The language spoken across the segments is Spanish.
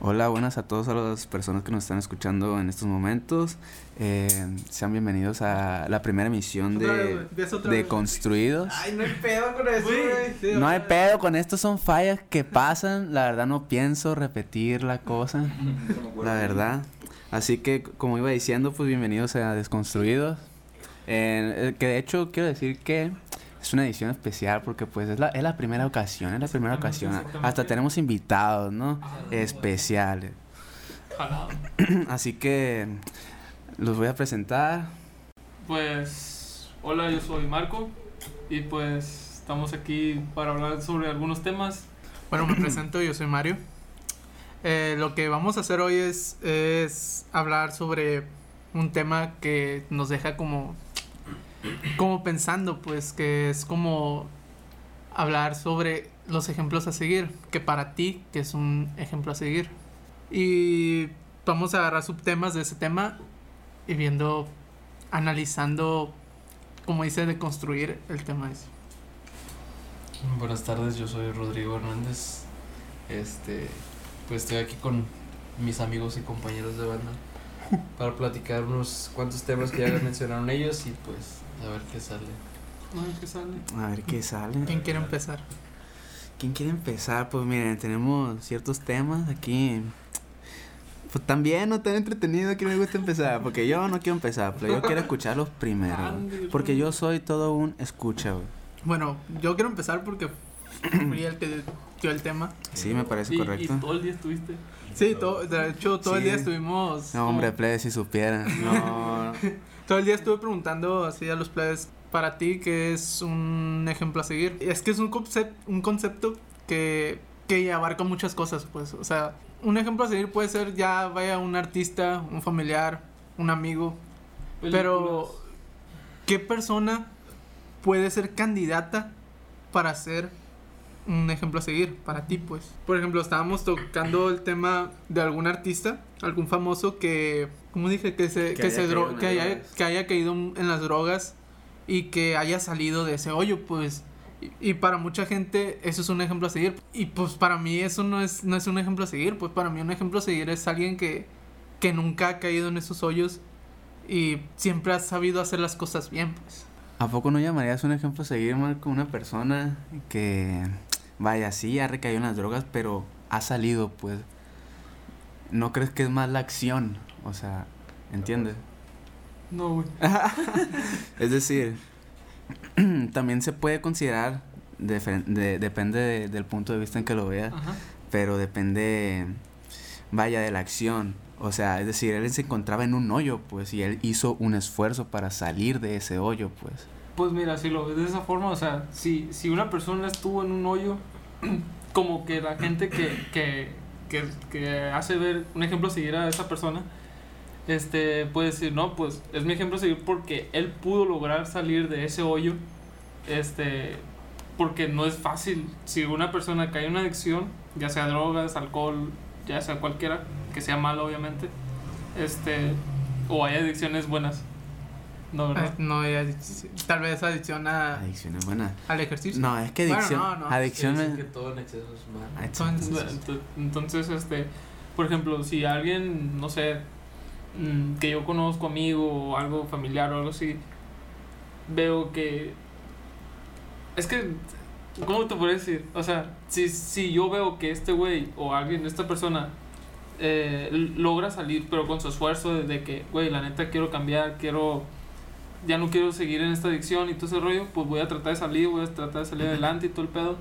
Hola, buenas a todas las personas que nos están escuchando en estos momentos. Eh, sean bienvenidos a la primera emisión de, de Construidos. Ay, no hay pedo con eso, güey. no hay pedo con esto, son fallas que pasan. La verdad no pienso repetir la cosa. la verdad. Así que, como iba diciendo, pues bienvenidos a Desconstruidos. Eh, que de hecho quiero decir que es una edición especial porque pues es la, es la primera ocasión, es la primera ocasión. Hasta tenemos invitados, ¿no? Especiales. Así que los voy a presentar. Pues, hola, yo soy Marco y pues estamos aquí para hablar sobre algunos temas. Bueno, me presento, yo soy Mario. Eh, lo que vamos a hacer hoy es, es hablar sobre un tema que nos deja como como pensando, pues, que es como hablar sobre los ejemplos a seguir, que para ti, que es un ejemplo a seguir. Y vamos a agarrar subtemas de ese tema y viendo, analizando, como dice, de construir el tema ese. Buenas tardes, yo soy Rodrigo Hernández. Este, pues estoy aquí con mis amigos y compañeros de banda para platicar unos cuantos temas que ya mencionaron ellos y pues a ver qué sale. A ver qué sale. A ver qué sale. ¿Quién quiere empezar? ¿Quién quiere empezar? Pues miren, tenemos ciertos temas aquí. Pues también no tan entretenido que me gusta empezar, porque yo no quiero empezar, pero yo quiero escucharlos primero, porque yo soy todo un escucha, güey. Bueno, yo quiero empezar porque fui el que dio el tema. Sí, me parece correcto. ¿Y todo el día estuviste? Sí, todo, de hecho todo el día estuvimos... No, hombre, plebe, si supieran. No. Todo el día estuve preguntando así a los players, para ti, ¿qué es un ejemplo a seguir? Es que es un, concept, un concepto que, que abarca muchas cosas, pues. O sea, un ejemplo a seguir puede ser ya vaya un artista, un familiar, un amigo. Pero, ¿qué persona puede ser candidata para ser un ejemplo a seguir para ti, pues. Por ejemplo, estábamos tocando el tema de algún artista, algún famoso que, como dije, que se, que, se que, haya, que haya caído en las drogas y que haya salido de ese hoyo, pues. Y, para mucha gente eso es un ejemplo a seguir. Y pues para mí eso no es, no es un ejemplo a seguir. Pues para mí un ejemplo a seguir es alguien que, que nunca ha caído en esos hoyos y siempre ha sabido hacer las cosas bien, pues. ¿A poco no llamarías un ejemplo a seguir, Marco, una persona que vaya, sí, ha recaído en las drogas, pero ha salido, pues. ¿No crees que es más la acción? O sea, ¿entiendes? No, güey. es decir, también se puede considerar, depende del punto de vista en que lo veas, pero depende, vaya, de la acción. O sea, es decir, él se encontraba en un hoyo, pues, y él hizo un esfuerzo para salir de ese hoyo, pues. Pues mira, si lo ves de esa forma, o sea, si, si una persona estuvo en un hoyo, como que la gente que, que, que, que hace ver un ejemplo seguir a esa persona, este, puede decir, no, pues es mi ejemplo a seguir porque él pudo lograr salir de ese hoyo, este, porque no es fácil. Si una persona cae en una adicción, ya sea drogas, alcohol, ya sea cualquiera, que sea malo obviamente, este, o hay adicciones buenas, no, ¿verdad? No, tal vez adicción a... Adicción es buena. Al ejercicio. No, es que adicción... Bueno, no, no. Adicción es... que todo en exceso es malo. Ah, entonces, entonces, este... Por ejemplo, si alguien, no sé, mm, que yo conozco, amigo o algo familiar o algo así, veo que... Es que... ¿Cómo te puedo decir? O sea, si, si yo veo que este güey o alguien, esta persona eh, logra salir, pero con su esfuerzo de, de que, güey, la neta quiero cambiar, quiero ya no quiero seguir en esta adicción y todo ese rollo, pues voy a tratar de salir, voy a tratar de salir adelante y todo el pedo.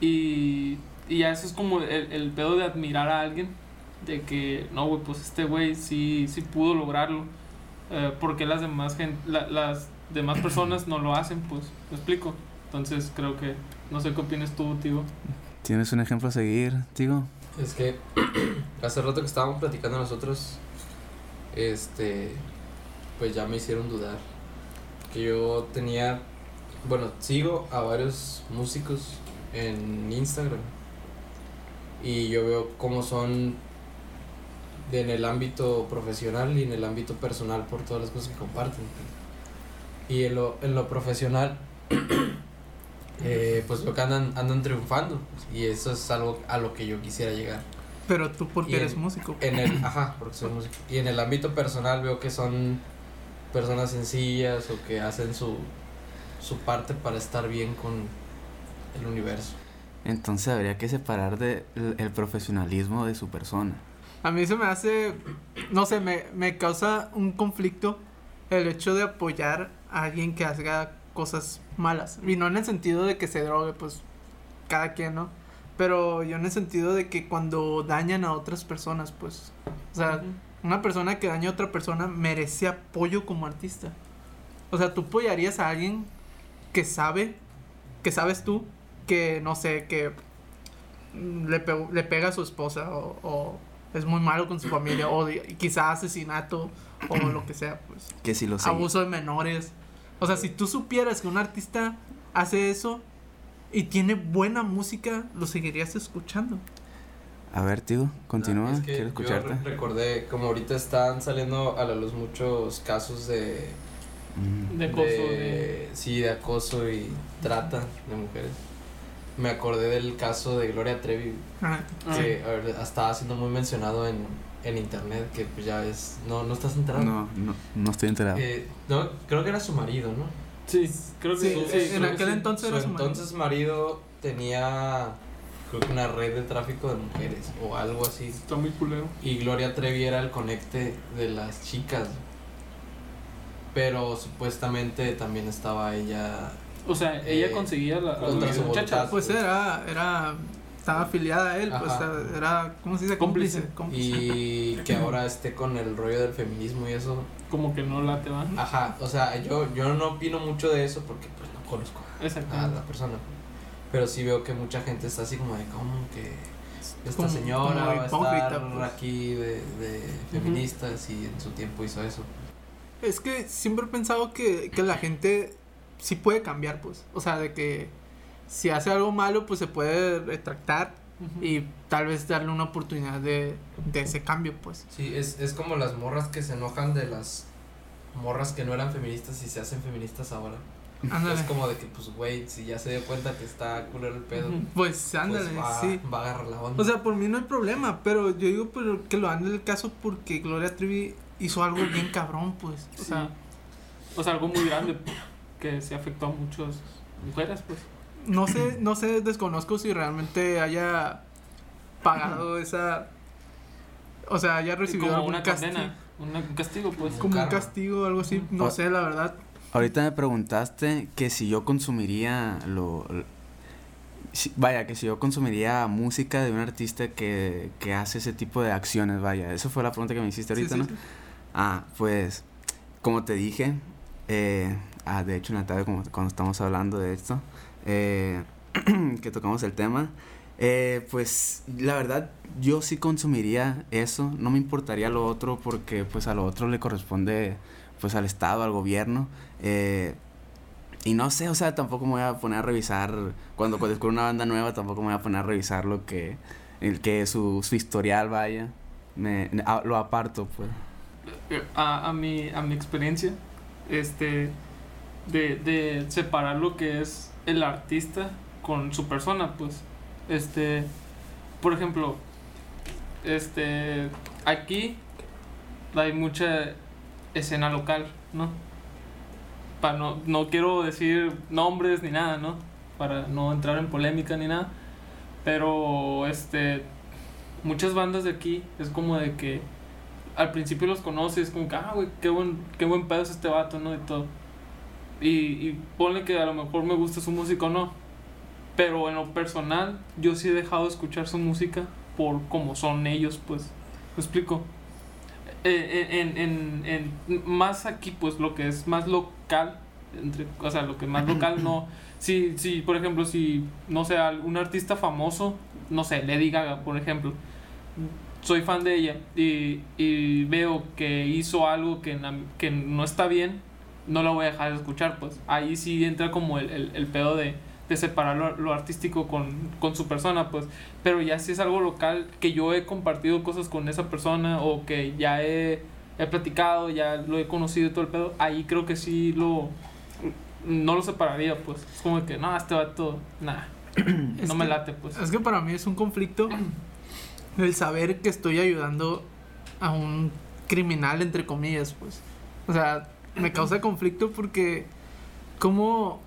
Y, y ya eso es como el, el pedo de admirar a alguien, de que, no, güey, pues este güey sí, sí pudo lograrlo. Eh, porque las demás, gente, las demás personas no lo hacen, pues, ¿me explico? Entonces creo que, no sé qué opinas tú, Tigo. ¿Tienes un ejemplo a seguir, Tigo? Es que hace rato que estábamos platicando nosotros, este, pues ya me hicieron dudar. Que yo tenía, bueno, sigo a varios músicos en Instagram y yo veo cómo son en el ámbito profesional y en el ámbito personal por todas las cosas que comparten. Y en lo, en lo profesional, eh, pues lo que andan, andan triunfando y eso es algo a lo que yo quisiera llegar. Pero tú porque eres músico. En el, ajá, porque soy músico. Y en el ámbito personal veo que son personas sencillas o que hacen su, su parte para estar bien con el universo. Entonces habría que separar de el, el profesionalismo de su persona. A mí se me hace, no sé, me, me causa un conflicto el hecho de apoyar a alguien que haga cosas malas. Y no en el sentido de que se drogue, pues cada quien, ¿no? Pero yo en el sentido de que cuando dañan a otras personas, pues, o sea, Ujú. Una persona que daña a otra persona merece apoyo como artista. O sea, tú apoyarías a alguien que sabe, que sabes tú, que no sé, que le, pe- le pega a su esposa o, o es muy malo con su familia o quizá asesinato o lo que sea, pues. Que si lo sé. Abuso de menores. O sea, si tú supieras que un artista hace eso y tiene buena música, lo seguirías escuchando. A ver, tío, continúa. Ah, es que Quiero yo escucharte. re- recordé, como ahorita están saliendo a la luz muchos casos de, Mm. De acoso, de... sí, de acoso y trata de mujeres. Me acordé del caso de Gloria Trevi, Ah, Ah. que a ver, estaba siendo muy mencionado en, en internet, que pues ya es, no, no estás enterado. No, no, no estoy enterado. Eh, no, creo que era su marido, ¿no? Sí, creo que Sí, sí. sí, sí, en que aquel entonces Su era su marido. entonces marido tenía, creo que una red de tráfico de mujeres o algo así. Está muy culero. Y Gloria Trevi era el conecte de las chicas. Pero supuestamente también estaba ella. O sea, ella Eh, conseguía la, a contra las su muchachas. voluntad. Pues era, era, estaba afiliada a él, pues era, ¿cómo se dice? Cómplice. Cómplice. Y que ahora esté con el rollo del feminismo y eso. Como que no la te van. Ajá, o sea, yo, yo no opino mucho de eso porque pues no conozco a la persona. Pero sí veo que mucha gente está así como de, ¿cómo que esta Como- señora como va a estar pues. aquí de, de feministas y en su tiempo hizo eso? Es que siempre he pensado que, que la gente sí puede cambiar, pues. O sea, de que si hace algo malo, pues se puede retractar y tal vez darle una oportunidad de, de ese cambio, pues. Sí, es, es como las morras que se enojan de las morras que no eran feministas y se hacen feministas ahora. Ándale. Es como de que, pues, güey, si ya se dio cuenta que está culero el pedo. Pues pues ándale, va, sí. va a agarrar la onda. O sea, por mí no hay problema, pero yo digo pero que lo en el caso porque Gloria Trevi hizo algo bien cabrón, pues. O Sí. sea, O sea, algo muy grande que se afectó a muchas mujeres, pues. no sé, no sé, desconozco si realmente haya pagado esa... O sea, haya recibido como algún una castigo. condena, una- un castigo, pues. Como un castigo o algo así, no sé, la verdad. Ahorita me preguntaste que si yo consumiría lo... lo- si- vaya, que si yo consumiría música de un artista que, que hace ese tipo de acciones, vaya. Eso fue la pregunta que me hiciste Sí, ahorita, sí, ¿no? sí. Ah, pues, como te dije, eh, ah, de hecho en la tarde como cuando estamos hablando de esto, eh, que tocamos el tema, eh, pues la verdad yo sí consumiría eso, no me importaría lo otro porque pues a lo otro le corresponde pues al Estado, al gobierno, eh, y no sé, o sea, tampoco me voy a poner a revisar, cuando descubro una banda nueva, tampoco me voy a poner a revisar lo que, el que su, su historial vaya, me, lo aparto pues. a, a mi, a mi experiencia, este, de, de separar lo que es el artista con su persona, pues, este, por ejemplo, este, aquí hay mucha escena local, ¿no? Para no, no quiero decir nombres ni nada, ¿no? Para no entrar en polémica ni nada, pero, este, muchas bandas de aquí es como de que al principio los conoces, como que, ah, güey, qué buen, qué buen pedo es este vato, ¿no? Y todo. Y, y ponle que a lo mejor me gusta su música o no. Pero en lo personal, yo sí he dejado de escuchar su música por cómo son ellos, pues. ¿Me explico? En, en, en, en- más aquí, pues, lo que es más local, entre, o sea, lo que más local no... Si, si, por ejemplo, si, no sé, algún artista famoso, no sé, Lady Gaga, por ejemplo, soy fan de ella y, y veo que hizo algo que, que no está bien, no la voy a dejar de escuchar, pues. Ahí sí entra como el, el, el pedo de, de separar lo, lo artístico con, con su persona, pues. Pero ya si es algo local, que yo he compartido cosas con esa persona o que ya he, he platicado, ya lo he conocido y todo el pedo, ahí creo que sí lo... No lo separaría, pues. Es como que, no, este vato, nada. Es no me que- late, pues. Es que para mí es un conflicto el saber que estoy ayudando a un criminal, entre comillas, pues. O sea, me causa conflicto porque ¿cómo,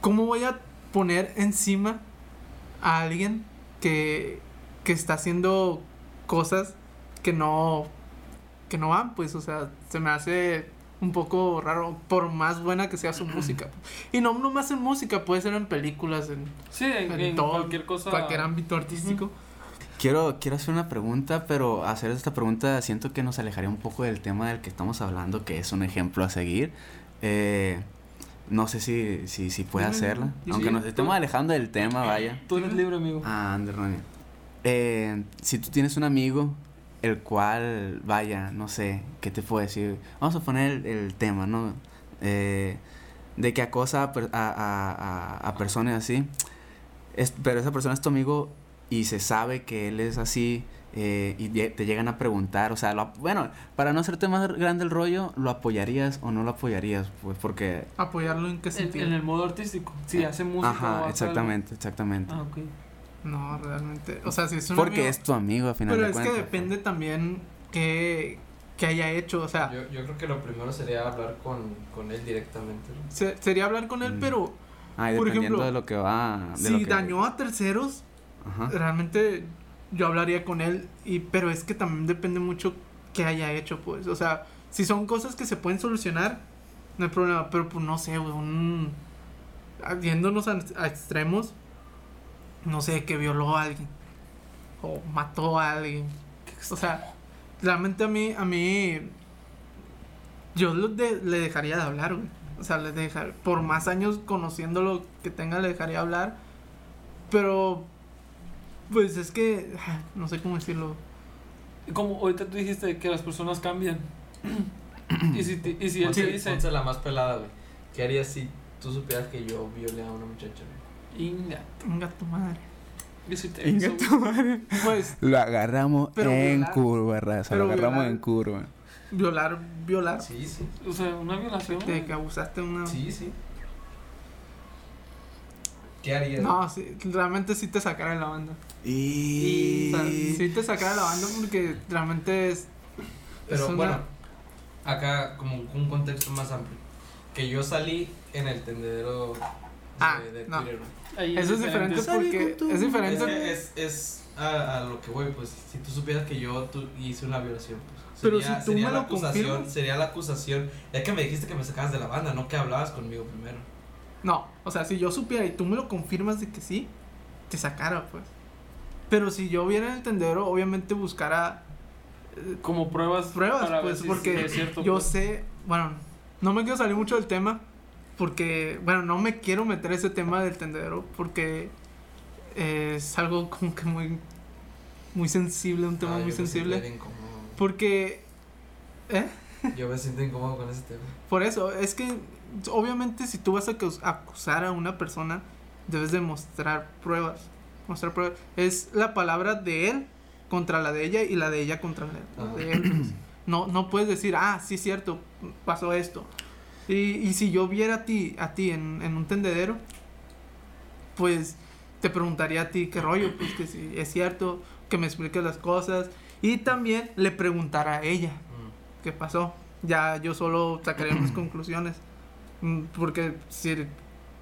cómo voy a poner encima a alguien que, que está haciendo cosas que no que no van, pues, o sea, se me hace un poco raro, por más buena que sea su música. Y no nomás en música, puede ser en películas, en, Sí, en, en en todo, cualquier cosa. cualquier ámbito artístico. Quiero, quiero hacer una pregunta, pero hacer esta pregunta siento que nos alejaría un poco del tema del que estamos hablando, que es un ejemplo a seguir. Eh, no sé si, si, si puede hacerla. Aunque Sí, nos estemos alejando del tema, vaya. Tú eres libre, amigo. Ah, Ander. Eh, si tú tienes un amigo, el cual, vaya, no sé, ¿qué te puedo decir? Vamos a poner el, el tema, ¿no? Eh, de que acosa a, a, a- a personas así. Es- pero esa persona es tu amigo y se sabe que él es así eh, y te llegan a preguntar, o sea, lo bueno, para no hacerte más grande el rollo, ¿lo apoyarías o no lo apoyarías? Pues porque... Apoyarlo en qué En, sentido. en el modo artístico. Si hace música Ajá, exactamente, exactamente. Ah, ok. No, realmente. O sea, si es un Porque amigo- es tu amigo, a final Pero de es cuentas. que depende también que, que haya hecho. O sea, Yo, yo creo que lo primero sería hablar con, con él directamente. ¿no? se- sería hablar con él, Mm. pero Ay, por dependiendo ejemplo, de lo que va. De lo si que- dañó a terceros, Ajá. realmente yo hablaría con él. y Pero es que también depende mucho que haya hecho, pues. O sea, si son cosas que se pueden solucionar, no hay problema. Pero pues no sé, güey, un. Viéndonos a, a extremos, no sé, que violó a alguien. O mató a alguien. O sea, realmente a mí, a mí, yo de- le dejaría de hablar, güey. O sea, le dejar, por más años conociéndolo que tenga, le dejaría hablar. Pero, pues es que, ah, no sé cómo decirlo. Como ahorita tú dijiste que las personas cambian. y si, te- y si él te dice. ponte la más pelada, güey. ¿Qué harías si tú supieras que yo violé a una muchacha, güey? Inga. Venga tu madre. Yo sí te Inga tu madre. Pues, Lo agarramos Pero en violar- curva, raza. pero Lo agarramos violar- en curva. violar, violar. Sí, sí. O sea, una violación. De que abusaste una. Sí, sí. ¿Qué harías? No, sí, realmente sí te sacara de la banda. Y. O sea, sí te sacara de la banda porque realmente es. Pero es una- bueno, acá como un contexto más amplio. Que yo salí en el tendedero de, Ah, de no. Twitter, Eso es diferente porque es diferente. es, es a, a lo que voy, pues si tú supieras que yo tu- hice una violación, pues, Pero sería, si tú sería me la lo acusación, confirmas. sería la acusación, es que me dijiste que me sacabas de la banda, no que hablabas conmigo primero. No, o sea, si yo supiera y tú me lo confirmas de que sí, te sacara, pues. Pero si yo viera en el tendero, obviamente buscara eh, Como pruebas. pruebas, para ver pues, si porque es cierto. yo pues. sé, bueno, no me quiero salir mucho del tema, porque, bueno, no me quiero meter ese tema del tendedero, porque eh, es algo como que muy, muy sensible, un tema Ah, muy sensible. Porque, ¿eh? Yo me siento incómodo con ese tema. Por eso, es que obviamente si tú vas a acus- acusar a una persona, debes de mostrar pruebas. Mostrar pruebas. Es la palabra de él contra la de ella y la de ella contra la de él. pues. No, no puedes decir, ah, sí es cierto, pasó esto. Y, y si yo viera a ti, a ti en, en un tendedero, pues te preguntaría a ti qué rollo, pues que si es cierto, que me expliques las cosas. Y también le preguntara a ella Mm. qué pasó. Ya yo solo sacaría mis conclusiones. Mm, Porque si,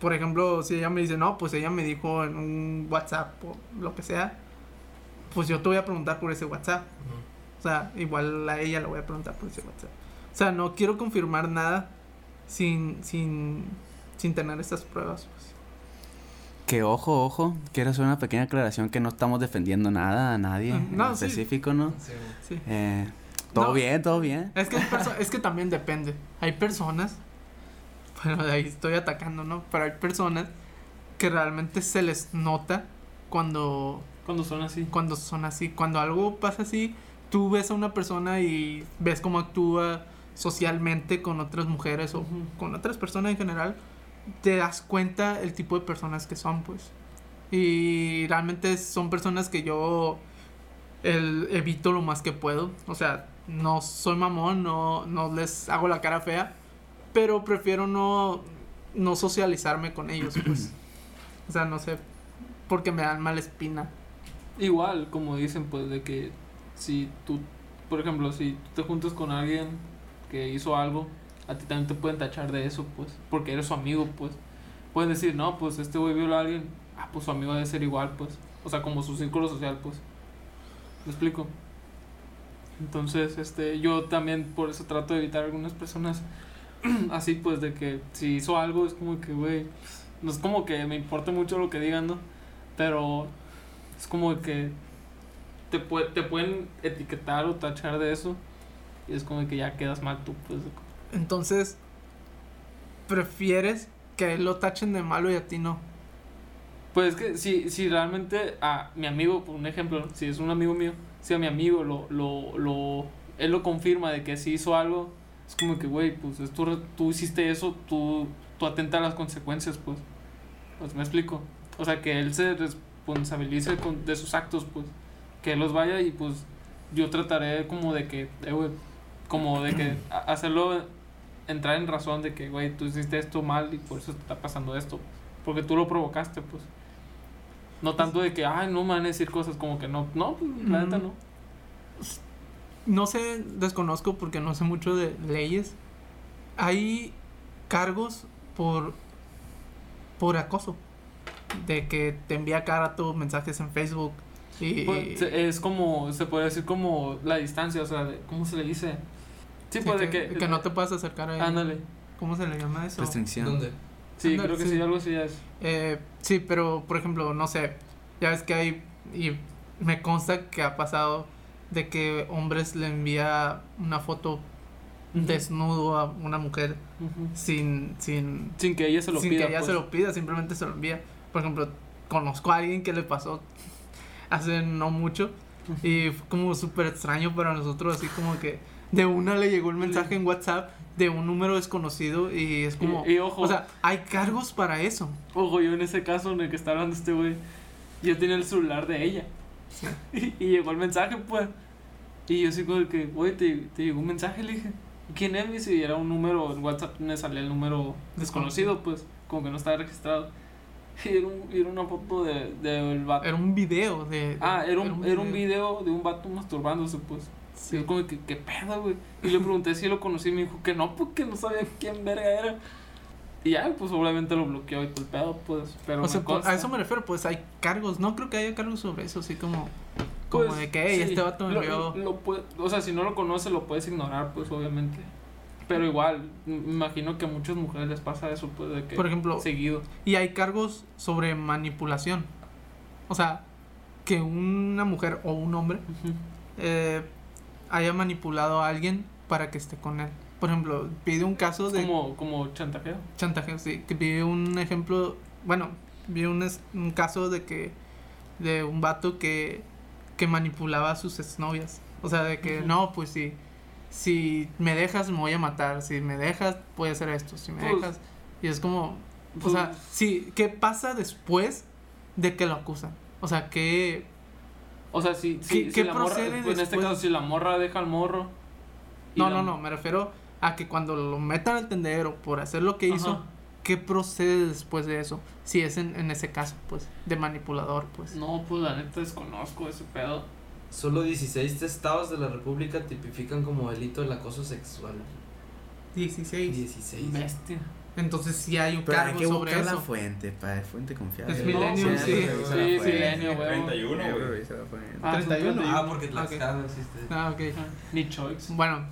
por ejemplo, si ella me dice, no, pues ella me dijo en un WhatsApp o lo que sea, pues yo te voy a preguntar por ese WhatsApp. O sea, igual a ella le voy a preguntar por ese WhatsApp. O sea, no quiero confirmar nada sin, sin, sin tener estas pruebas. Pues. Que ojo, ojo. Quiero hacer una pequeña aclaración que no estamos defendiendo nada a nadie en no, sí. específico, ¿no? Sí. Sí. Eh, todo No. bien, todo bien. Es que, es que también depende. Hay personas, bueno, de ahí estoy atacando, ¿no? Pero hay personas que realmente se les nota cuando, Cuando son así. cuando son así. Cuando algo pasa así, tú ves a una persona y ves cómo actúa socialmente con otras mujeres o Ujú. con otras personas en general, te das cuenta el tipo de personas que son, pues. Y realmente son personas que yo el, evito lo más que puedo. O sea, no soy mamón, no, no les hago la cara fea, pero prefiero no, no socializarme con ellos, pues. O sea, no sé, porque me dan mala espina. igual, como dicen, pues de que si tú, por ejemplo, si tú te juntas con alguien que hizo algo, a ti también te pueden tachar de eso, pues, porque eres su amigo, pues. Pueden decir, no, pues este güey violó a alguien, ah, pues su amigo debe ser igual, pues. O sea, como su círculo social, pues. ¿Me explico? Entonces, este, yo también por eso trato de evitar algunas personas así, pues, de que si hizo algo es como que, güey, no es como que me importe mucho lo que digan, ¿no? Pero es como que te, pue- te pueden etiquetar o tachar de eso y es como que ya quedas mal tú, pues. Entonces, prefieres que lo tachen de malo y a ti no. Pues es que si, si realmente a mi amigo, por un ejemplo, si es un amigo mío, si a mi amigo lo, lo, lo, él lo confirma de que sí hizo algo, es como que, güey, pues es tu tú hiciste eso, tú, tú atenta a las consecuencias, pues. Pues me explico. O sea, que él se responsabilice con, de sus actos, pues. Que él los vaya y pues yo trataré como de que, eh, güey, como de que hacerlo entrar en razón de que, güey, tú hiciste esto mal y por eso te está pasando esto. Porque tú lo provocaste, pues. No tanto de que, ay, no me van a decir cosas como que no. No, pues, la neta no. No sé, desconozco porque no sé mucho de leyes. Hay cargos por por acoso. De que te envía cada rato mensajes en Facebook y Pues, es como, se puede decir como la distancia, o sea, de- ¿cómo se le dice? Sí, sí, pues de que, que. que no te puedas acercar a él. Ándale. ¿Cómo se le llama eso? Restricción. ¿Dónde? Sí, Ándale, creo que sí. sí, algo así ya es. Eh, sí, pero por ejemplo, no sé, ya ves que hay, y me consta que ha pasado de que hombres le envía una foto desnudo a una mujer sin, sin, Sin que ella se lo sin pida. que ella pues. se lo pida, simplemente se lo envía. Por ejemplo, conozco a alguien que le pasó hace no mucho y fue como súper extraño para nosotros, así como que de una le llegó el mensaje en WhatsApp de un número desconocido y es como... Y, y ojo, o sea, hay cargos para eso. ojo, yo en ese caso en el que está hablando este güey, yo tenía el celular de ella. Y, y llegó el mensaje, pues. Y yo así como que, güey, te, te llegó un mensaje, le dije. "¿Y ¿Quién es? Dice, Y era un número, en WhatsApp me salía el número desconocido, pues, como que no estaba registrado. Y era, un- y era una foto de, de el vato. Era un video de... Ah, era un, era un video de un vato masturbándose, pues. Y Sí. yo como que, ¿qué pedo, güey? Y le pregunté si lo conocí y me dijo que no, porque no sabía quién verga era. Y ya, pues obviamente lo bloqueó y pedo, pues. Pero O sea, consta. a eso me refiero, pues hay cargos. No creo que haya cargos sobre eso, así como... Como Pues, de que, hey, sí, este vato me lo- puede- o sea, si no lo conoces, lo puedes ignorar, pues, obviamente. Pero igual, me imagino que a muchas mujeres les pasa eso, pues, de que... Por ejemplo, Seguido. Y hay cargos sobre manipulación. O sea, que una mujer o un hombre eh, haya manipulado a alguien para que esté con él. Por ejemplo, pide un caso de Como, como chantajeo. chantaje, sí, que pide un ejemplo, bueno, vi un, es- un caso de que de un vato que que manipulaba a sus exnovias. O sea, de que no, pues si si me dejas me voy a matar, si me dejas puede hacer esto, si me Pues, dejas y es como o pues, sea, sí, ¿qué pasa después de que lo acusan? O sea, que O sea, si, si, ¿Qué- si qué la morra, procede pues, en este caso, si la morra deja al morro. no, no, no, me refiero a que cuando lo metan al tendedero por hacer lo que hizo, Ajá. ¿qué procede después de eso? Si es en, en ese caso, pues, de manipulador, pues. No, pues la neta desconozco ese pedo. Solo 16 estados de la República tipifican como delito el acoso sexual. 16. 16. Bestia. Entonces sí hay un Pero hay cargo que sobre buscar la eso. fuente, padre, fuente confiable. Es No, Milenio, pues, sí. Sí, la fuente. Milenio, güey. 31, Sí, güey. Ah, son 31. 31. Ah, porque Tlaxcala no existe. Ah, ok. Ni choice. Bueno,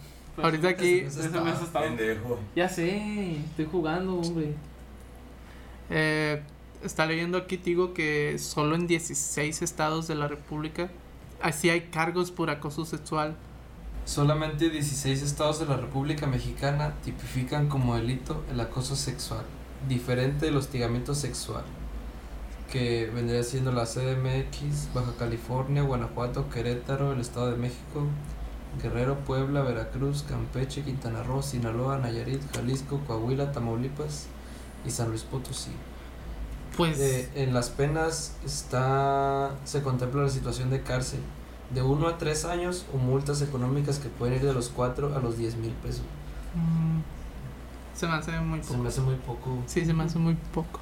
ahorita aquí ese está mes Pendejo. Ya sé, estoy jugando, hombre. eh, está leyendo aquí, digo que solo en 16 estados de la República así hay cargos por acoso sexual. Solamente 16 estados de la República Mexicana tipifican como delito el acoso sexual, diferente del hostigamiento sexual, que vendría siendo la CDMX, Baja California, Guanajuato, Querétaro, el Estado de México, Guerrero, Puebla, Veracruz, Campeche, Quintana Roo, Sinaloa, Nayarit, Jalisco, Coahuila, Tamaulipas y San Luis Potosí. Pues Eh, en las penas está se contempla la situación de cárcel de 1 a 3 años o multas económicas que pueden ir de los 4 a los 10 mil pesos. mm, se me hace muy Se poco. me hace muy poco. Sí, se me hace muy poco.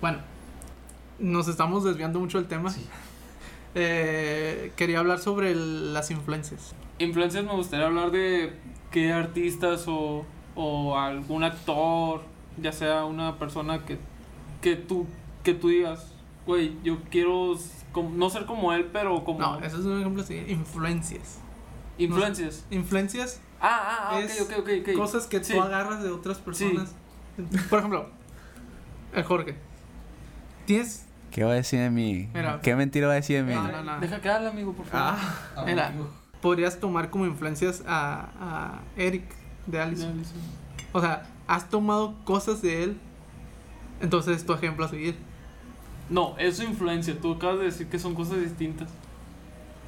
Bueno, nos estamos desviando mucho del tema. Sí. eh, quería hablar sobre el- las influencias. Influencias me gustaría hablar de qué artistas o, o algún actor, ya sea una persona que, que tú que tú digas, güey, yo quiero no ser como él, pero como No, eso es un ejemplo así. Influencias. influencias. Influencias, Ah, ah, ah, Es ok, ok, ok, ok. cosas que Sí. tú agarras de otras personas. Por ejemplo, el Jorge. Tienes. ¿Qué va a decir de mí? Mira. ¿Qué mentira va a decir de mí? No, no, no. Deja que hable, amigo, por favor. Ah, mira, podrías tomar como influencias a, a Eric de Alice. O sea, has tomado cosas de él. Entonces es tu ejemplo a seguir. No, es su influencia. Tú acabas de decir que son cosas distintas.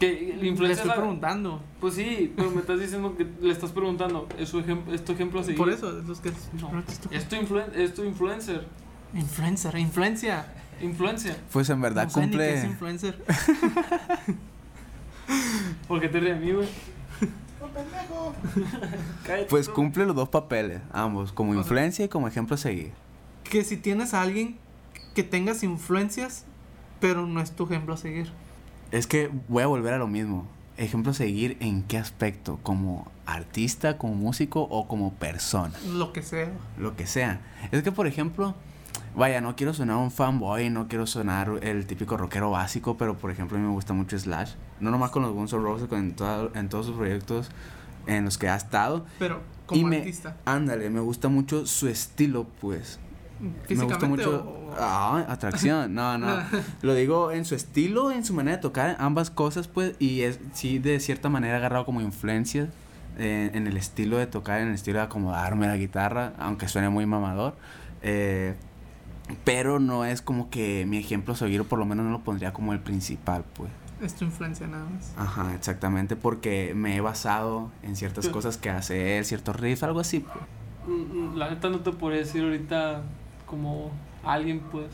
Que la Le estoy la- preguntando. Pues sí, pero me estás diciendo que le estás preguntando. ¿Es, su ejem- es tu ejemplo a seguir? Por eso, es los que. No, es tu- es tu, influen- es tu influencer. Influencer, influencia. Influencia. Pues en verdad No sé ni qué es cumple. influencer. ¿Por qué te ríes a mí, güey? Cállate Pues cumple los dos papeles, ambos, como influencia y como ejemplo a seguir. Que si tienes a alguien que tengas influencias, pero no es tu ejemplo a seguir. Es que voy a volver a lo mismo. Ejemplo a seguir en qué aspecto, como artista, como músico o como persona, Lo que sea. lo que sea. Es que por ejemplo, vaya, no quiero sonar un fanboy, no quiero sonar el típico rockero básico, pero por ejemplo a mí me gusta mucho Slash. No nomás con los Guns N' Roses, con en, toda- en todos sus proyectos en los que ha estado. Pero como y me, artista. ándale, me gusta mucho su estilo, pues. Me gusta mucho. o- Ah, atracción. No, no. Lo digo en su estilo, en su manera de tocar, ambas cosas, pues. Y es, sí, de cierta manera, agarrado como influencia eh, en el estilo de tocar, en el estilo de acomodarme la guitarra, aunque suene muy mamador. Eh, pero no es como que mi ejemplo a seguir, o por lo menos no lo pondría como el principal, pues. Es tu influencia nada más. Ajá, exactamente, porque me he basado en ciertas cosas que hace él, ciertos riffs, algo así, pues. Mm, mm, La neta no te podría decir ahorita como alguien, pues.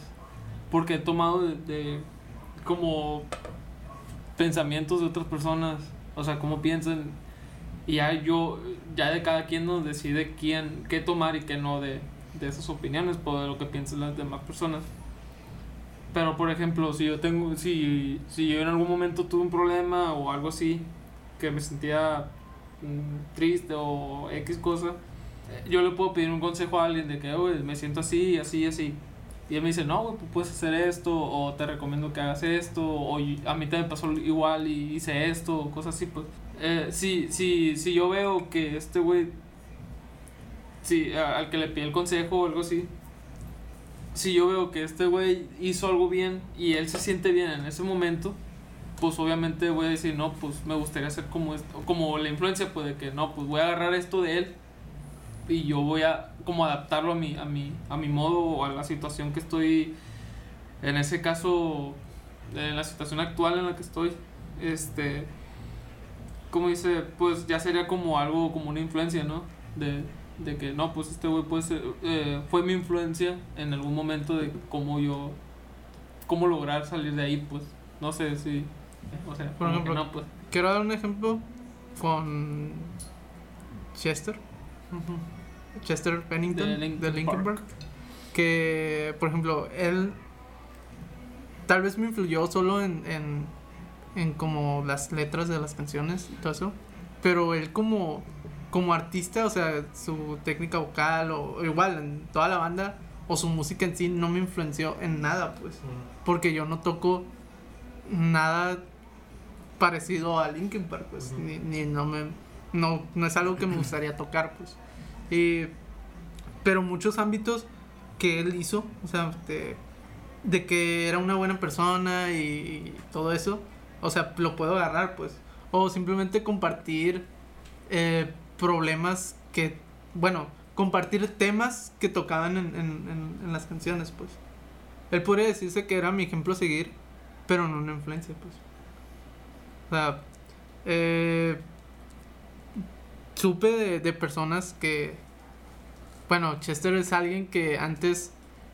Porque he tomado de, de como pensamientos de otras personas. O sea, cómo piensan. Y ya yo, ya de cada quien nos decide quién, qué tomar y qué no de, de esas opiniones, por de lo que piensan las demás personas. Pero por ejemplo, si yo tengo, si, si yo en algún momento tuve un problema o algo así, que me sentía mm, triste o X cosa, yo le puedo pedir un consejo a alguien de que, "Oye, me siento así, así, así. Y él me dice, no, tú puedes hacer esto, o te recomiendo que hagas esto, o a mí también pasó igual y hice esto, o cosas así, pues. Eh, si, si, si yo veo que este güey, si, a- al que le pide el consejo o algo así, si yo veo que este güey hizo algo bien y él se siente bien en ese momento, pues obviamente voy a decir, no, pues me gustaría ser como esto, como la influencia, pues de que no, pues voy a agarrar esto de él y yo voy a como adaptarlo a mi, a mi, a mi modo o a la situación que estoy, en ese caso, en la situación actual en la que estoy, este, como dice, pues ya sería como algo, como una influencia, ¿no? De, de que no, pues este güey puede ser, eh, fue mi influencia en algún momento de cómo yo, cómo lograr salir de ahí, pues, no sé si, o sea, Por ejemplo, no, pues. Quiero dar un ejemplo con Chester. Chester Pennington De de Linkin, Park. Park. Que, por ejemplo, él tal vez me influyó solo en, en, en como las letras de las canciones y todo eso. Pero él como, como artista, o sea, su técnica vocal o igual en toda la banda o su música en sí no me influenció en nada, pues. Porque yo no toco nada parecido a Linkin Park, pues. Ni, ni no me. No, no es algo que me gustaría tocar, pues. Y, pero muchos ámbitos que él hizo, o sea, de, de que era una buena persona y, todo eso, o sea, lo puedo agarrar, pues. O simplemente compartir eh, problemas que, bueno, compartir temas que tocaban en, en, las canciones, pues. Él podría decirse que era mi ejemplo a seguir, pero no una influencia, pues. O sea, eh, supe de, de personas que, bueno, Chester es alguien que antes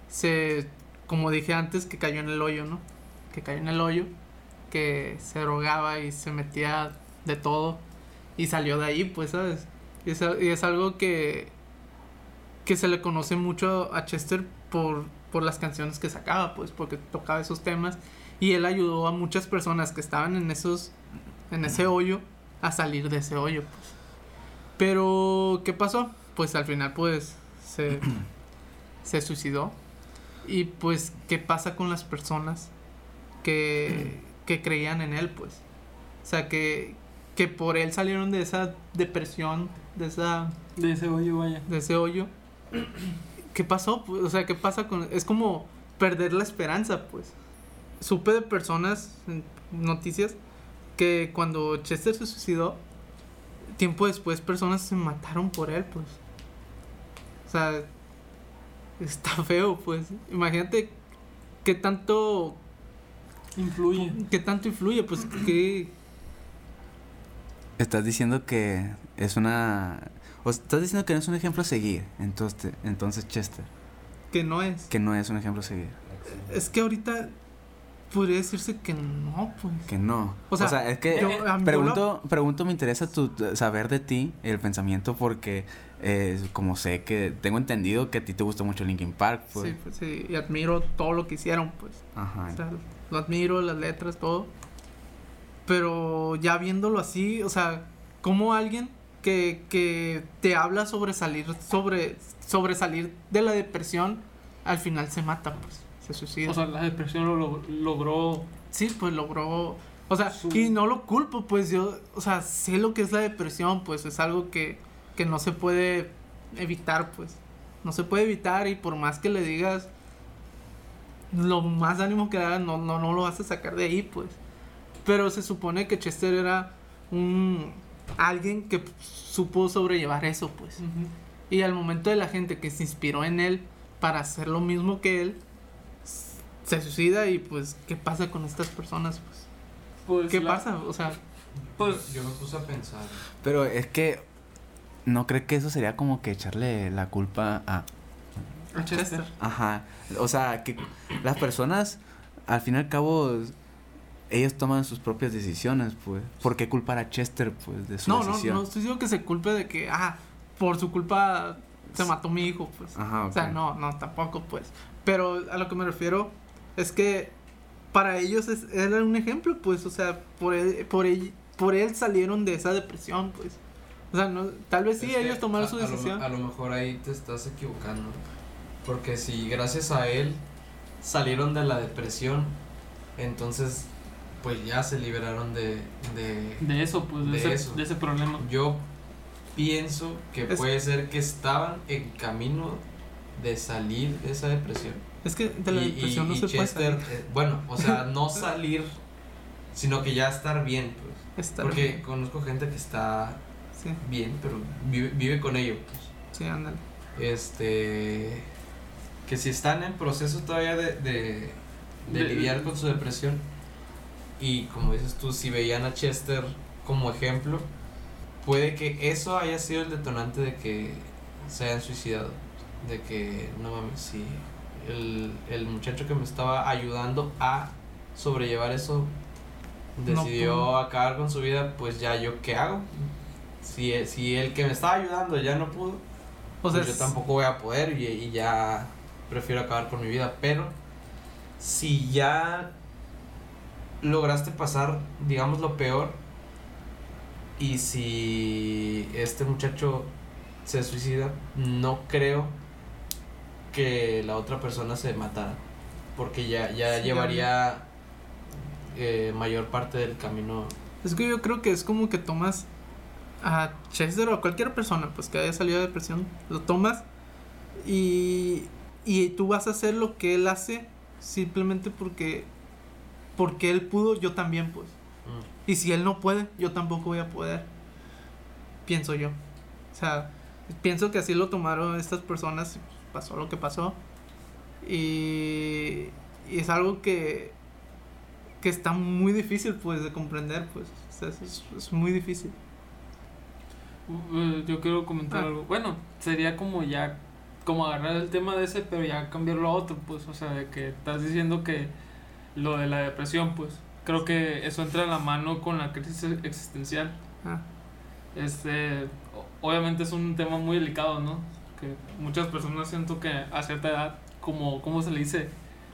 se, como dije antes, que cayó en el hoyo, ¿no? Que cayó en el hoyo, que se drogaba y se metía de todo y salió de ahí, pues, ¿sabes? Y es, a- y es algo que, que se le conoce mucho a Chester por, por las canciones que sacaba, pues, porque tocaba esos temas Y él ayudó a muchas personas que estaban en esos, en ese hoyo, a salir de ese hoyo, pues. Pero, ¿qué pasó? Pues al final, pues, se, se suicidó. Y pues, ¿qué pasa con las personas que, que creían en él, pues? O sea, que, que por él salieron de esa depresión, de esa De ese hoyo, vaya. de ese hoyo. ¿Qué pasó? Pues, o sea, ¿qué pasa con...? Es como perder la esperanza, pues. Supe de personas, noticias, que cuando Chester se suicidó, tiempo después personas se mataron por él, pues. O sea, está feo, pues. Imagínate qué tanto... Influye. ¿Qué tanto influye? Pues que... Estás diciendo que es una... O estás diciendo que no es un ejemplo a seguir. Entonces, entonces Chester. Que no es. Que no es un ejemplo a seguir. Es que ahorita podría decirse que no, pues. Que no. O sea, es que yo- mí- pregunto, pregunto, me interesa tu, saber de ti, el pensamiento, porque eh, como sé que tengo entendido que a ti te gusta mucho Linkin Park, pues. Sí, pues sí, y admiro todo lo que hicieron, pues. Ajá. O sea, lo admiro, las letras, todo. Pero ya viéndolo así, o sea, como alguien que, que te habla sobre salir, sobre, sobre salir de la depresión, al final se mata, pues, se suicida. O sea, la depresión lo, lo- logró. sí, pues logró, o sea, Su- y no lo culpo, pues yo, o sea, sé lo que es la depresión, pues es algo que, que no se puede evitar, pues. No se puede evitar y por más que le digas lo más ánimo que le hagas, no, no, no lo vas a sacar de ahí, pues. Pero se supone que Chester era un alguien que supo sobrellevar eso, pues. Y al momento de la gente que se inspiró en él para hacer lo mismo que él, se suicida y pues, ¿qué pasa con estas personas? Pues? Pues ¿Qué la- pasa? O sea, Pues- yo me puse a pensar. Pero es que no creo que eso sería como que echarle la culpa a A Chester. Chester. Ajá. O sea, que las personas, al fin y al cabo, ellos toman sus propias decisiones, pues. ¿Por qué culpar a Chester, pues, de su No, no, decisión? no estoy diciendo que se culpe de que, ah, por su culpa se mató mi hijo, pues. Ajá, O sea, no, no, tampoco, pues. Pero a lo que me refiero es que para ellos es, era un ejemplo, pues, o sea, por él, por él, por él salieron de esa depresión, pues. O sea, no, tal vez sí Es ellos tomaron a- su a lo- decisión. A lo, mejor ahí te estás equivocando. Porque si gracias a él salieron de la depresión, entonces pues ya se liberaron de... de De eso, pues, de, De ese, eso. de ese problema. yo pienso que Es- puede ser que estaban en camino de salir de esa depresión. Es que de la Y- y- depresión no y se Chester, puede salir. eh, bueno, o sea, no salir, sino que ya estar bien, pues. Estar Porque bien. conozco gente que está Sí, bien, pero vive, vive con ello, pues. sí, ándale. este que si están en proceso todavía de, de, de De- lidiar con su depresión y como dices tú si veían a Chester como ejemplo puede que eso haya sido el detonante de que se hayan suicidado de que no mames si el, el muchacho que me estaba ayudando a sobrellevar eso No decidió pudo. acabar con su vida pues ya yo qué hago si, si el que me estaba ayudando ya no pudo sea, pues yo tampoco voy a poder y, y ya prefiero acabar con mi vida. Pero si ya lograste pasar, digamos, lo peor, y si este muchacho se suicida, no creo que la otra persona se matara. Porque ya, ya Sí, llevaría eh, mayor parte del camino. Es que yo creo que es como que tomas a Chester o a cualquier persona pues que haya salido de depresión, lo tomas y, y tú vas a hacer lo que él hace simplemente porque porque él pudo, yo también pues. Mm. Y si él no puede, yo tampoco voy a poder. Pienso yo. O sea, pienso que así lo tomaron estas personas, pasó lo que pasó. Y, y es algo que, que está muy difícil pues de comprender, pues. O sea, es, es muy difícil. Uh, yo quiero comentar Ah. algo. Bueno, sería como ya, como agarrar el tema de ese, pero ya cambiarlo a otro, pues, o sea, de que estás diciendo que lo de la depresión, pues, creo que eso entra en la mano con la crisis existencial. Ah, Este, obviamente es un tema muy delicado, ¿no? Que muchas personas siento que a cierta edad, como, ¿cómo se le dice?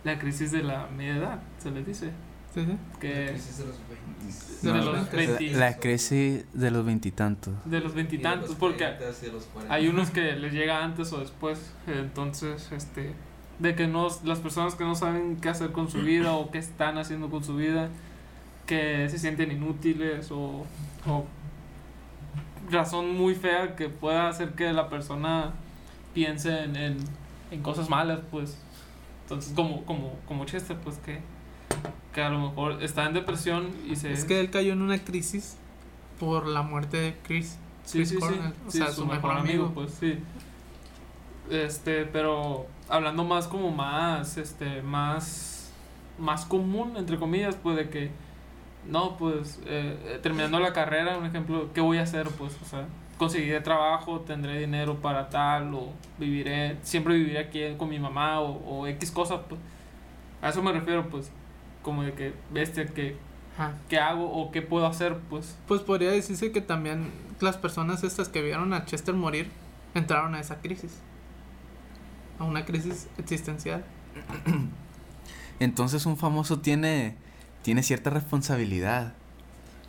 La crisis de la media edad, se le dice. Sí, sí. que crisis de los 20. de No, los la- 20, La, la crisis de los veintitantos. de los veintitantos, porque hay unos que les llega antes o después, entonces, este, de que no, las personas que no saben qué hacer con su vida o qué están haciendo con su vida, que se sienten inútiles o, o razón muy fea que pueda hacer que la persona piense en, en, en cosas malas, pues, entonces, como, como, como Chester, pues, que, que a lo mejor está en depresión y se... Es que él cayó en una crisis por la muerte de Chris. Sí, Chris sí, sí. Cornell, o Sí, sea, su mejor amigo. pues sí. Este, pero hablando más como más, este, más, más común, entre comillas, pues de que, no, pues, eh, eh, terminando la carrera, un ejemplo, ¿qué voy a hacer? Pues, o sea, conseguiré trabajo, tendré dinero para tal, o viviré, siempre viviré aquí con mi mamá, o, o X cosas, pues. A eso me refiero, pues, como de que, bestia, que, Ajá. ¿qué hago o qué puedo hacer? Pues, Pues podría decirse que también las personas estas que vieron a Chester morir entraron a esa crisis. A una crisis existencial. Entonces un famoso tiene, tiene cierta responsabilidad.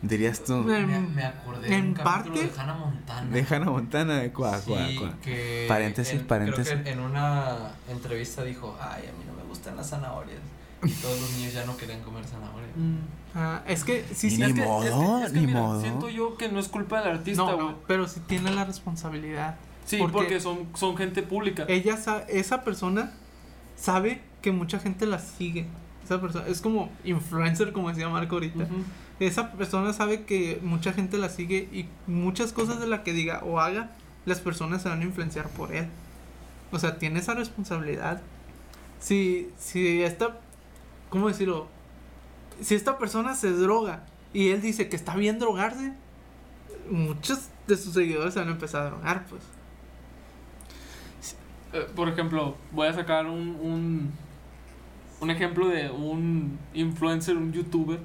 Dirías tú. Me- Me, acordé de en un capítulo parte- de Hannah Montana. De Hannah Montana, de cuá, cuá, Sí, cuá. que Paréntesis, en- paréntesis. Creo que en una entrevista dijo, ay, a mí no me gustan las zanahorias. Y todos los niños ya no querían comer zanahorias. Ah, es que sí, sí. ni es que- modo, es que ni mira, modo. siento yo que no es culpa del artista, no, no, pero sí tiene la responsabilidad. Sí, porque- porque, son, son gente pública. Ella sa- esa persona sabe que mucha gente la sigue. Esa persona es como influencer, como decía Marco ahorita. Esa persona sabe que mucha gente la sigue y muchas cosas de la que diga o haga, las personas se van a influenciar por él. O sea, tiene esa responsabilidad. Si, si esta, ¿cómo decirlo? Si esta persona se droga y él dice que está bien drogarse, muchos de sus seguidores se van a empezar a drogar, pues. Eh, por ejemplo, voy a sacar un, un, un ejemplo de un influencer, un youtuber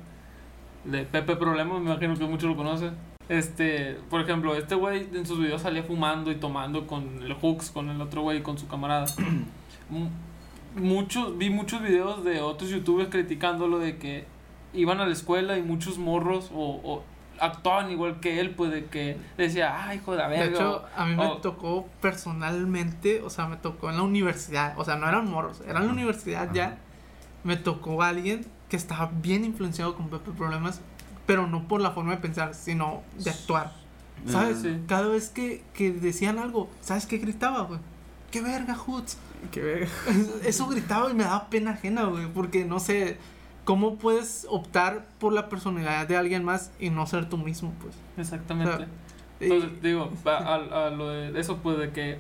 de Pepe Problemas, me imagino que muchos lo conocen. Este, por ejemplo, este güey en sus videos salía fumando y tomando con el Hooks, con el otro güey, con su camarada. Mu- muchos, vi muchos videos de otros youtubers criticándolo de que iban a la escuela y muchos morros o, o actuaban igual que él, pues de que decía, ay, hijo de la verga. De hecho, a mí me tocó personalmente, o sea, me tocó en la universidad, o sea, no eran morros, era en la universidad ya. Me tocó alguien que estaba bien influenciado con Pepe Problemas, pero no por la forma de pensar, sino de actuar. ¿Sabes? Sí. Cada vez que, que decían algo, ¿sabes qué gritaba, güey? ¡Qué verga, Hoots! Eso gritaba y me daba pena ajena, güey, porque no sé, ¿cómo puedes optar por la personalidad de alguien más y no ser tú mismo, pues? Exactamente. O sea, Entonces, Y- digo, a, a- a lo de eso, pues de que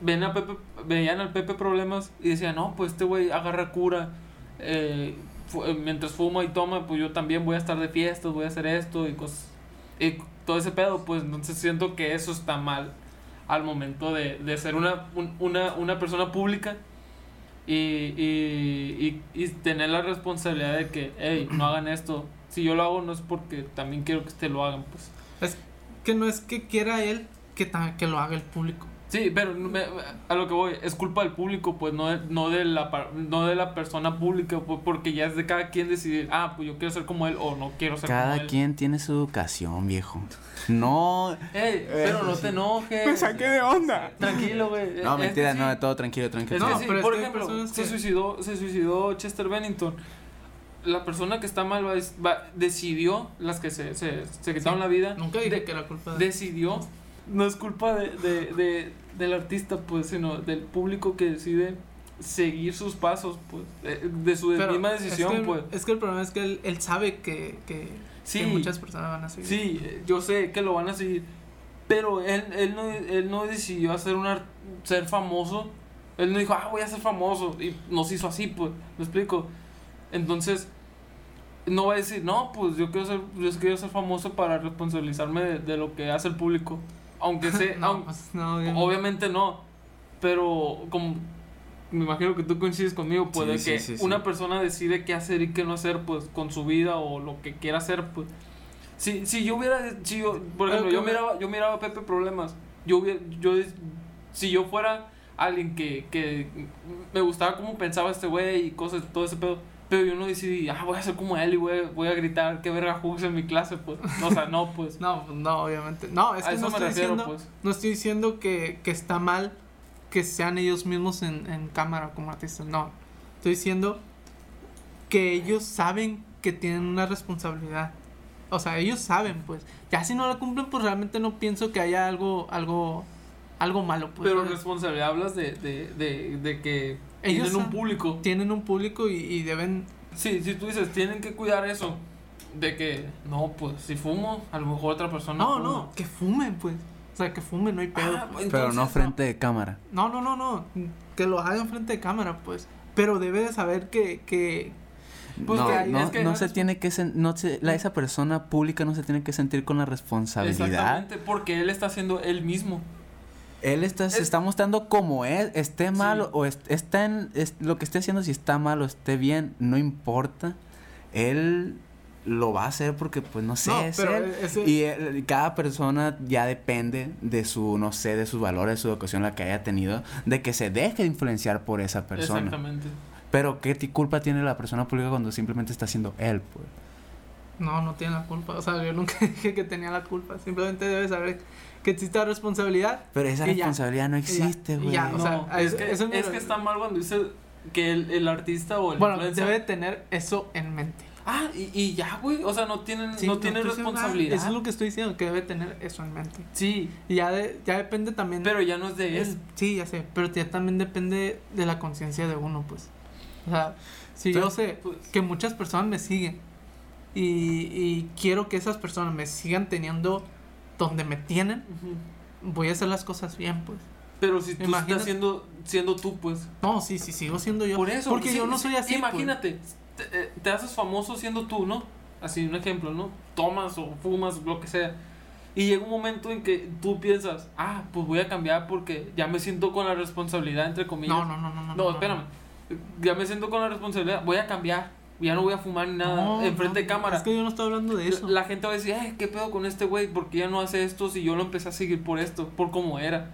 ven a Pepe, veían al Pepe problemas y decían, no, pues este güey agarra cura. eh, eh, mientras fuma y toma, pues yo también voy a estar de fiestas, voy a hacer esto y cosas. Y todo ese pedo, pues entonces siento que eso está mal al momento de, de ser una, un- una, una persona pública y, y, y, y tener la responsabilidad de que, hey, no hagan esto. Si yo lo hago no es porque también quiero que ustedes lo hagan, pues. Es que no es que quiera él que, que lo haga el público. Sí, pero me- a lo que voy, es culpa del público, pues no de, no de la no de la persona pública, pues, porque ya es de cada quien decidir, ah, pues yo quiero ser como él o no quiero ser como Cada él. quien tiene su educación, viejo. No. Ey, pero no te enojes. Me saqué de onda. Tranquilo, güey. No, mentira, sí. no, todo tranquilo, tranquilo. No, sí, pero por ejemplo, se que- suicidó, se suicidó Chester Bennington. La persona que está mal va, va- decidió, las que se, se, se quitaron Sí, la vida, Nunca dije de- que era culpa de decidió, no es culpa de, de, de- del artista, pues, sino del público que decide seguir sus pasos, pues, de, de su Pero misma es decisión, que- pues. Es que el problema es que él, él sabe que, que, Sí, que muchas personas van a seguir. sí, eh, yo sé que lo van a seguir, pero él, él, no, él no decidió hacer una, ser famoso, él no dijo, ah, voy a ser famoso, y nos hizo así, pues, ¿me explico? Entonces, no va a decir, no, pues yo quiero ser, yo quiero ser famoso para responsabilizarme de, de lo que hace el público, aunque sé, no, aun- pues, no, obviamente. Obviamente no, pero como me imagino que tú coincides conmigo, pues Sí, que sí, sí. una persona decide qué hacer y qué no hacer, pues con su vida o lo que quiera hacer, pues. Si, si yo hubiera, si yo, por ejemplo, yo me- miraba, yo miraba a Pepe Problemas, yo hubiera, yo, si yo fuera alguien que, que me gustaba cómo pensaba este güey y cosas, todo ese pedo, Pero yo no decidí, ah, voy a ser como él y voy, a- voy a gritar, qué verga jugas en mi clase, pues. O sea, no, pues. No, pues, no, obviamente. No, es que eso no estoy, refiero, diciendo, pues. no estoy diciendo que, que está mal que sean ellos mismos en, en cámara como artistas. No. Estoy diciendo que ellos saben que tienen una responsabilidad. O sea, ellos saben, pues. Ya si no la cumplen, pues realmente no pienso que haya algo, algo, algo malo, pues. Pero ¿sabes? responsabilidad hablas de, de, de, de que Ellos tienen un público. tienen un público y, y deben Sí, si tú dices, tienen que cuidar eso. De que, no, pues, si fumo, a lo mejor otra persona. No, fuma. no, que fumen, pues. O sea, que fumen, no hay pedo. Ah, pues. Pero no frente de cámara. No, no, no, no. Que lo hagan frente de cámara, pues. Pero debe de saber que, que Pues no, que no, es que no no se eres- tiene que sen- no se- la, esa persona pública no se tiene que sentir con la responsabilidad. Exactamente, porque él está haciendo él mismo. Él está, se Es- está mostrando como es, esté mal Sí. o est- está en es- lo que esté haciendo, si está mal o esté bien, no importa. Él lo va a hacer porque, pues, no sé, No, es pero él. ese- Y él- cada persona ya depende de su, no sé, de sus valores, de su educación, la que haya tenido, de que se deje influenciar por esa persona. Exactamente. Pero, ¿qué culpa tiene la persona pública cuando simplemente está siendo él, pues? No, no tiene la culpa. O sea, yo nunca dije que tenía la culpa. Simplemente debe saber que existe la responsabilidad. Pero esa ya. responsabilidad no ya. existe, güey. ya, o no, sea, es, que, eso es que está mal cuando dice que el, el artista o el Bueno, influencer- debe tener eso en mente. Ah, y, y ya, güey. O sea, no tienen, Sí, no tienen responsabilidad. Eso es lo que estoy diciendo, que debe tener eso en mente. Sí, Y ya, de- ya depende también. pero ya no es de Es- él. sí, ya sé, pero ya también depende de la conciencia de uno, pues. O sea, si yo sé pues. que muchas personas me siguen y, y quiero que esas personas me sigan teniendo donde me tienen, Ujú. voy a hacer las cosas bien, pues. Pero si tú Imagínate- estás siendo, siendo tú, pues. No, sí, sí, sigo siendo yo. Por eso. Porque sí, yo no soy así. pues. Imagínate, te, eh, te haces famoso siendo tú, ¿no? Así, un ejemplo, ¿no? Tomas o fumas, lo que sea. Y llega un momento en que tú piensas, ah, pues voy a cambiar porque ya me siento con la responsabilidad, entre comillas. No, no, no, no, no. No, espérame. Ya me siento con la responsabilidad, voy a cambiar. Ya no voy a fumar ni nada No, enfrente no, de cámara. Es que yo no estoy hablando de eso. La, la gente va a decir, eh, ¿qué pedo con este güey? porque ya no hace esto si yo lo empecé a seguir por esto? Por cómo era.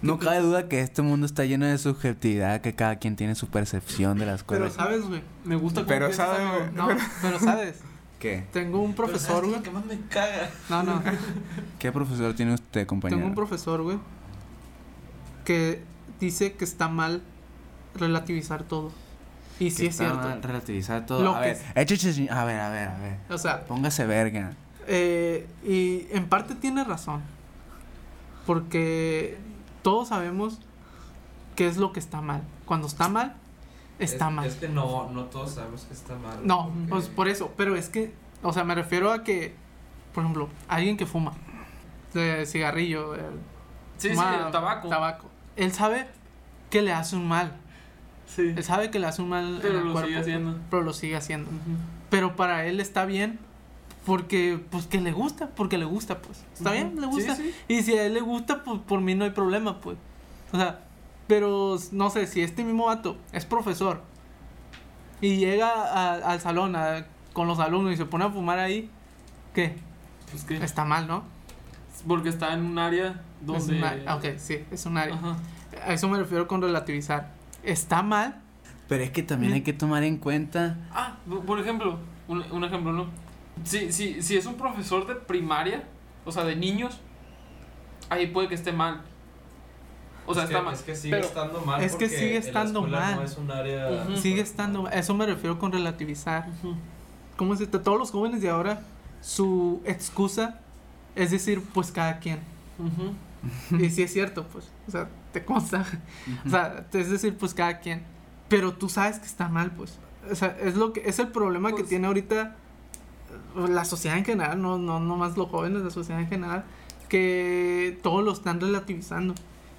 No cabe duda que este mundo está lleno de subjetividad, que cada quien tiene su percepción de las pero cosas. sabes, güey. Me gusta cómo Pero piensas, sabe, amigo. güey. No, pero sabes. ¿Qué? Tengo un profesor, Pero ¿sabes güey. que más me caga. No, no. ¿Qué profesor tiene usted, compañero? Tengo un profesor, güey, que dice que está mal relativizar todo. Y sí Que es cierto. mal relativizar todo. Lo a, que ver, es- a ver, a ver, a ver. O sea, Póngase verga. eh, y en parte tiene razón. Porque todos sabemos qué es lo que está mal. Cuando está mal, está es, mal. Es que no, no todos sabemos que está mal. No, porque- pues por eso. Pero es que, o sea, me refiero a que, por ejemplo, alguien que fuma de cigarrillo, el Sí, sí, el tabaco. tabaco. Él sabe que le hace un mal. Sí. Él sabe que le hace un mal Pero en el lo cuerpo. sigue haciendo. Pero lo sigue haciendo. Pero para él está bien porque, pues, que le gusta, porque le gusta, pues. Está bien, le gusta. sí. Y si a él le gusta, pues por mí no hay problema, pues. O sea, pero no sé, si este mismo vato es profesor y llega a- al salón a- con los alumnos y se pone a fumar ahí, ¿qué? Pues que. Está mal, ¿no? Porque está en un área donde. Es un área. Ok, sí, es un área. Ajá. A eso me refiero con relativizar. Está mal, Pero es que también hay que tomar en cuenta. Ah, por- ejemplo, un, un ejemplo, ¿no? Si, si, si es un profesor de primaria, o sea, de niños, ahí puede que esté mal. O sea, es está que, mal. Es que sigue pero- estando mal. Es que sigue estando mal. No es un área. Ujú. sigue estando. A eso me refiero con relativizar. Ujú. ¿Cómo se dice? Todos los jóvenes de ahora, su excusa es decir, pues cada quien. Ujú. Y sí es cierto, pues. O sea, te consta. O sea, es decir, pues cada quien. Pero tú sabes que está mal, pues. O sea, es lo que es el problema que Pues- tiene ahorita eh, la sociedad en general, no, no, no más los jóvenes, la sociedad en general, que todos lo están relativizando.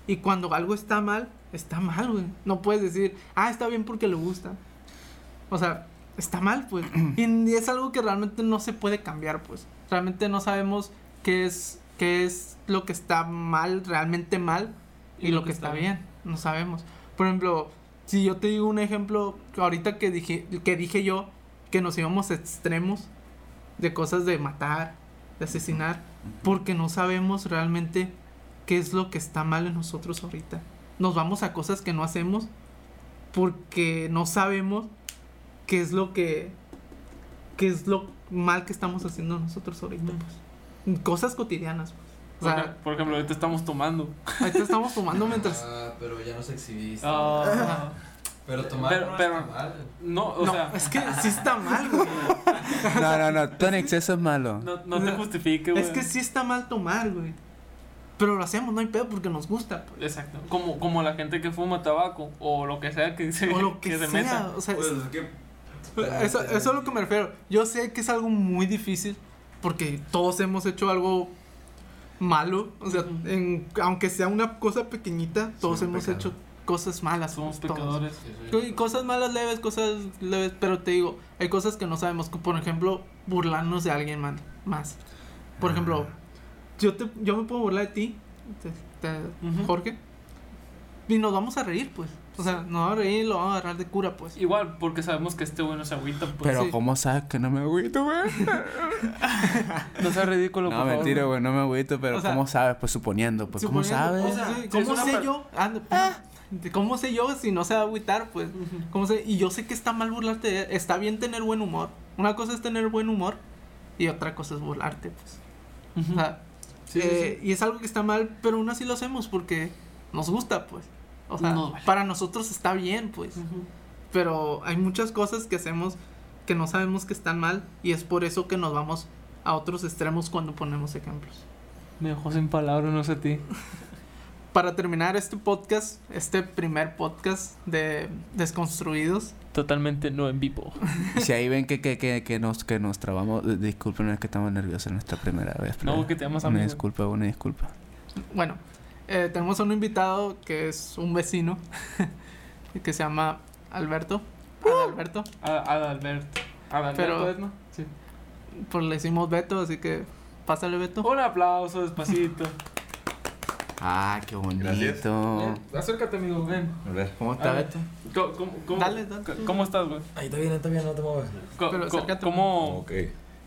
Y cuando algo está mal, está mal, güey. No puedes decir, ah, está bien porque le gusta. O sea, está mal, pues. y es algo que realmente no se puede cambiar, pues. Realmente no sabemos qué es, qué es lo que está mal, realmente mal, y, lo que está bien. No sabemos. Por ejemplo, si yo te digo un ejemplo, ahorita que dije, que dije yo que nos íbamos a extremos de cosas de matar, de asesinar, porque no sabemos realmente qué es lo que está mal en nosotros ahorita. Nos vamos a cosas que no hacemos porque no sabemos qué es lo que qué es lo mal que estamos haciendo nosotros ahorita, pues. Cosas cotidianas, pues. O Por, sea, por ejemplo, ahorita estamos tomando. ahorita estamos tomando mientras Ah, pero ya nos exhibiste. Ah, pero tomar pero- no pero- está mal. no, o no, sea, es que sí está mal, güey. No, no, no, todo en exceso es malo. no, no te justifique, güey. Es que sí está mal tomar, güey. Pero lo hacemos, no hay pedo porque nos gusta, pues. Exacto. Como, como la gente que fuma tabaco o lo que sea que se, O lo que, se sea, meta. o sea, Pues es que. Eso, eso es a lo que me refiero. Yo sé que es algo muy difícil porque todos hemos hecho algo malo. O sea, en- aunque sea una cosa pequeñita, todos hemos pecado. hecho cosas malas. Somos todos. pecadores. Y Cosas malas leves, cosas leves, pero te digo, hay cosas que no sabemos. Por ejemplo, burlarnos de alguien más. Por ejemplo, yo, te, yo me puedo burlar de ti, te- te- Ujú. Jorge, y nos vamos a reír, pues. O sea, nos vamos a reír y lo vamos a agarrar de cura, pues. Igual, porque sabemos que este güey no se agüita. Pues. Pero sí. ¿cómo sabes que no me agüito, güey? no sea ridículo, No, por mentira, güey, no me agüito, pero O sea, ¿cómo sabes? Pues suponiendo, pues ¿cómo sabes? o sea, Sí, sí, ¿Cómo sé yo? Anda, pues, ¿Cómo sé yo si no se va a agüitar? Pues. ¿cómo sé? Y yo sé que está mal burlarte. de él. Está bien tener buen humor. Una cosa es tener buen humor y otra cosa es burlarte, pues. O sea, Sí, sí, eh, y es algo que está mal, pero aún así lo hacemos porque nos gusta, pues. O sea, Nos vale. para nosotros está bien, pues. Ujú. Pero hay muchas cosas que hacemos que no sabemos que están mal y es por eso que nos vamos a otros extremos cuando ponemos ejemplos. Me dejó sin palabras, no sé a ti. Para terminar este podcast, este primer podcast de Desconstruidos, Totalmente no en vivo. Si ahí ven que, que, que, que nos, que nos trabamos, disculpen, es que estamos nerviosos en nuestra primera vez. No, que te llamas Una amigo. disculpa, una disculpa. bueno, eh, tenemos a un invitado que es un vecino que se llama Alberto. Adalberto. Adalberto. Adalberto, Pero- ¿es, no? Sí. Pues le hicimos Beto, así que pásale Beto. Un aplauso despacito. Ah, qué bonito. Gracias. Ven, acércate, amigo, ven. A ver. ¿Cómo está ver. Beto? ¿Cómo, cómo, cómo- Dale, dale. c- ¿Cómo estás, güey? Ahí está bien, está bien, no te muevas. Co- Pero acércate. ¿Cómo, Ok.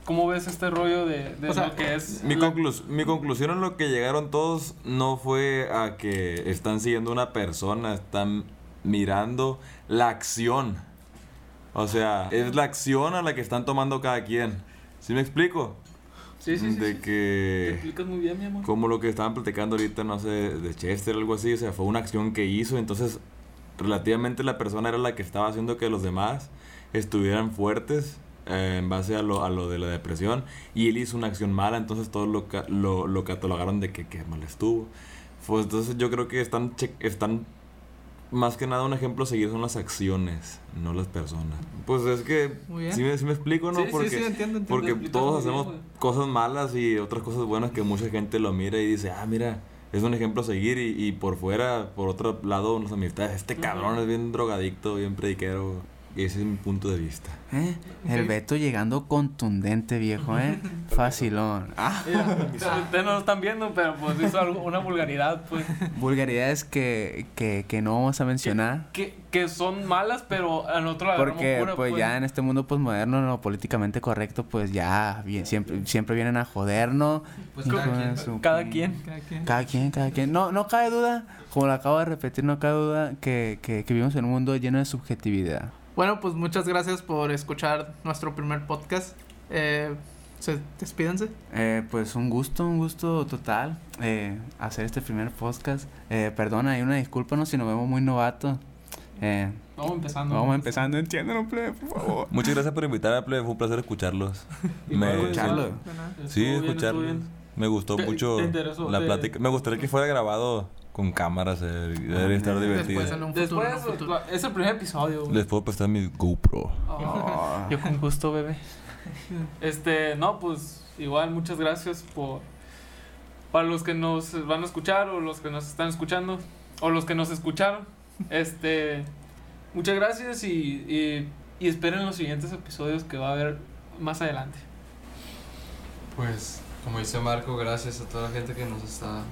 ¿Cómo ves este rollo de, de O sea, lo que es? Mi, la- conclus- mi conclusión en lo que llegaron todos no fue a que están siguiendo una persona, están mirando la acción. O sea, es la acción a la que están tomando cada quien. ¿Sí me explico? Sí, sí, sí. De sí. Te que... explicas muy bien, mi amor. Como lo que estaban platicando ahorita, no sé, de Chester o algo así, o sea, fue una acción que hizo, entonces relativamente la persona era la que estaba haciendo que los demás estuvieran fuertes eh, en base a lo, a lo de la depresión y él hizo una acción mala, entonces todos lo, lo, lo catalogaron de que, que mal estuvo. Pues entonces yo creo que están, están más que nada un ejemplo a seguir son las acciones, no las personas. Pues es que, bien. sí, me- sí me explico, ¿no? Sí, sí, Porque sí, entiendo, entiendo. porque todos bien, hacemos güey. cosas malas y otras cosas buenas que mucha gente lo mira y dice, ah, mira, es un ejemplo a seguir. Y, y por fuera, por otro lado, las amistades, este cabrón es bien drogadicto, bien prediquero. Y ese es mi punto de vista. ¿Eh? El. Beto llegando contundente, viejo, ¿eh? Facilón. Ah, ustedes no lo están viendo, pero pues hizo algo, una vulgaridad, pues. vulgaridades que, que, que no vamos a mencionar. Que, que son malas, pero al otro la agarramos Porque pura, pues ya en este mundo postmoderno, lo políticamente correcto, pues ya bien, siempre, siempre vienen a jodernos. Pues cada quien. su Cada quien. Cada quien. Cada quien, cada quien. No, no cabe duda, como lo acabo de repetir, no cabe duda que, que, que vivimos en un mundo lleno de subjetividad. Bueno, pues muchas gracias por escuchar nuestro primer podcast. Eh, se, despídense. Eh, pues un gusto, un gusto total eh, hacer este primer podcast. Eh, perdona, hay una disculpa, ¿no? Si nos vemos muy novatos. Eh, Vamos empezando. vamos empezando, entiéndanos, plebe, por favor. Muchas gracias por invitarme, Plebe. Fue un placer escucharlos. Igual, Me- güey, Escucharlo. igual. De nada. Sí, escucharlos. Me gustó Te- mucho la plática. Me gustaría que fuera grabado con cámaras. eh, Debería estar Ah, divertido. Después futuro. Después, futuro. es el primer episodio. güey. Les puedo prestar mi GoPro. Oh, yo con gusto, bebé. Este, no, pues igual muchas gracias por para los que nos van a escuchar o los que nos están escuchando o los que nos escucharon. Este, muchas gracias y, y, y esperen los siguientes episodios que va a haber más adelante. Pues, como dice Marco, gracias a toda la gente que nos está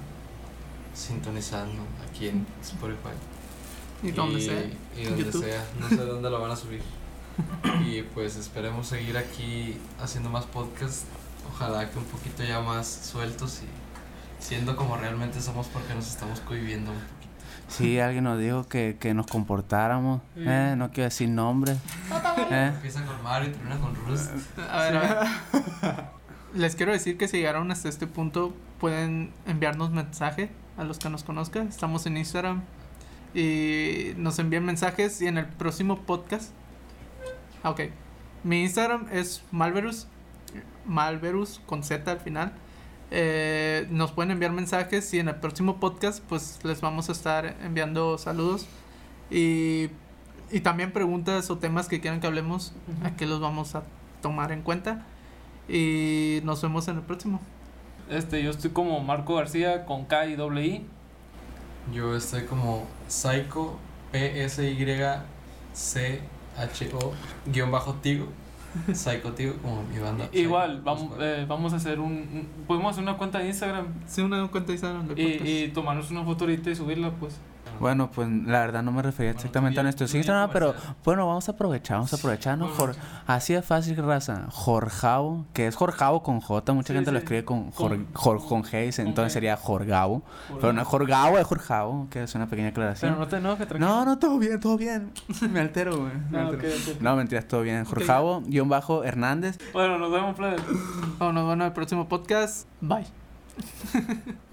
sintonizando aquí en Spotify. Y donde sea. Y donde YouTube. sea. No sé dónde lo van a subir. y pues esperemos seguir aquí haciendo más podcasts. Ojalá que un poquito ya más sueltos y siendo como realmente somos porque nos estamos cohibiendo un poquito. Sí, alguien nos dijo que, que nos comportáramos. Sí. Eh, no quiero decir nombres. ¿Eh? Empieza con Mario y termina con Rust. A ver, a ver. Les quiero decir que si llegaron hasta este punto, pueden enviarnos mensaje a los que nos conozcan. Estamos en Instagram y nos envían mensajes y en el próximo podcast. Ok. Mi Instagram es Malverus. Malverus con Z al final. Eh, nos pueden enviar mensajes y en el próximo podcast pues les vamos a estar enviando saludos y, y también preguntas o temas que quieran que hablemos. Ujú. Aquí los vamos a tomar en cuenta. Y nos vemos en el próximo. Este, yo estoy como Marco García con K y doble I. Yo estoy como Psycho P-S-Y-C-H-O guion bajo Tigo. Psycho Tigo, como mi banda. Igual, Psycho, vamos, eh, vamos a hacer un, un- Podemos hacer una cuenta de Instagram Sí, una cuenta de Instagram del y, y tomarnos una foto ahorita y subirla, pues. Bueno, pues la verdad no me refería Bueno, exactamente tú a di Instagram, pero bueno, vamos a aprovechar, vamos a aprovechar, ¿no? Bueno, Jor- así de fácil, raza. Jorjao, que es Jorjao con J, mucha Sí, gente lo sí. escribe con, Jor, Jor- con G, con entonces sería Jorgao. Pero no es Jorgao, es Jorjao, que es una pequeña aclaración. Pero no te enojes, tranquilo. No, no, todo bien, todo bien. Me altero, güey. me Ah, altero. ok, ok. No, mentiras, todo bien. Jorjao, guion bajo, Hernández. Bueno, nos vemos, plebe. Bueno, bueno, el próximo podcast. Bye.